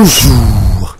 Bonjour.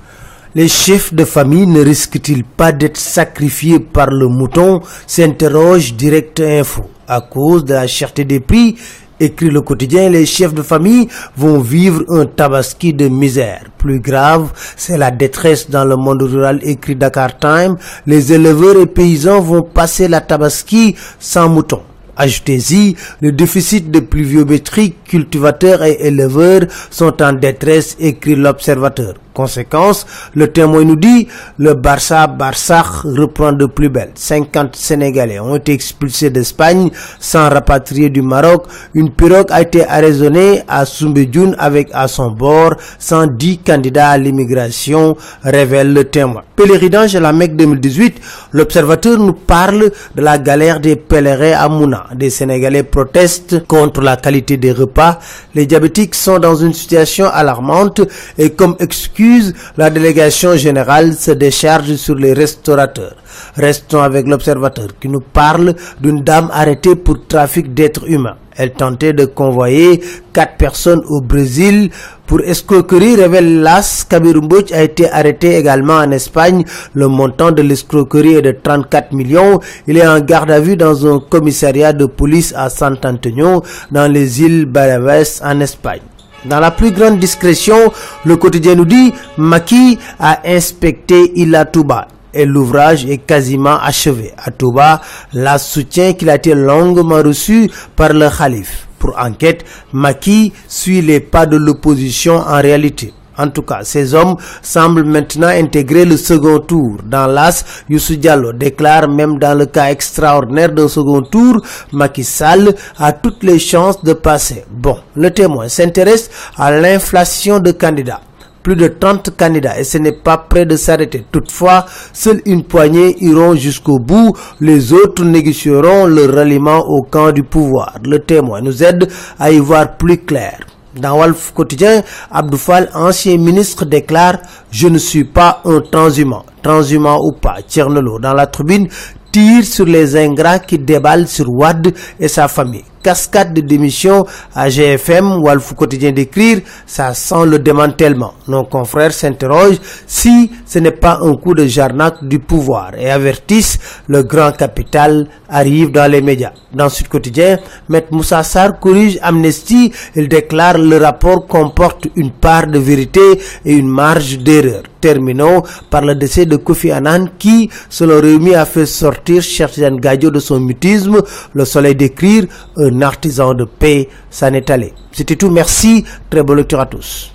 Les chefs de famille ne risquent-ils pas d'être sacrifiés par le mouton s'interroge Direct Info. À cause de la cherté des prix, écrit le quotidien, les chefs de famille vont vivre un tabaski de misère. Plus grave, c'est la détresse dans le monde rural, écrit Dakar Time. Les éleveurs et paysans vont passer la tabaski sans mouton. Ajoutez-y, le déficit de pluviométrie, cultivateurs et éleveurs sont en détresse, écrit l'observateur. Conséquence, le témoin nous dit, le Barça Barça reprend de plus belle. 50 Sénégalais ont été expulsés d'Espagne sans rapatrier du Maroc. Une pirogue a été arraisonnée à Soumbédioune avec à son bord 110 candidats à l'immigration, révèle le témoin. Pèlerinage à la Mecque 2018, l'observateur nous parle de la galère des pèlerins à Mouna. Des Sénégalais protestent contre la qualité des repas. Les diabétiques sont dans une situation alarmante et comme excuse la délégation générale se décharge sur les restaurateurs. Restons avec l'observateur qui nous parle d'une dame arrêtée pour trafic d'êtres humains. Elle tentait de convoyer quatre personnes au Brésil pour escroquerie, révèle l'AS. Kabirumbouch a été arrêté également en Espagne. Le montant de l'escroquerie est de 34 millions. Il est en garde à vue dans un commissariat de police à San Antonio, dans les îles Baleares en Espagne. Dans la plus grande discrétion, le quotidien nous dit Maki a inspecté Touba et l'ouvrage est quasiment achevé. À Touba, la soutient qu'il a été longuement reçu par le calife. Pour enquête, Maki suit les pas de l'opposition en réalité. En tout cas, ces hommes semblent maintenant intégrer le second tour. Dans l'AS, Youssou Diallo déclare même dans le cas extraordinaire d'un second tour, Macky Sall a toutes les chances de passer. Bon, le témoin s'intéresse à l'inflation de candidats plus de 30 candidats et ce n'est pas prêt de s'arrêter. Toutefois, seule une poignée iront jusqu'au bout, les autres négocieront le ralliement au camp du pouvoir. Le témoin nous aide à y voir plus clair. Dans Wolf Quotidien, Abdoufal, ancien ministre, déclare « Je ne suis pas un transhumant ». Transhumant ou pas, Tchernelo, dans la tribune, tire sur les ingrats qui déballent sur Wad et sa famille cascade de démission à GFM, Walfou quotidien d'écrire, ça sent le démantèlement. Nos confrères s'interrogent si ce n'est pas un coup de jarnac du pouvoir et avertissent le grand capital arrive dans les médias. Dans Sud Quotidien, M. Moussa Sarr corrige Amnesty, il déclare le rapport comporte une part de vérité et une marge d'erreur. Terminons par le décès de Kofi Annan qui, selon Réumi, a fait sortir Chertian Gadio de son mutisme. Le soleil d'écrire, un artisan de paix s'en est allé. C'était tout, merci, très bonne lecture à tous.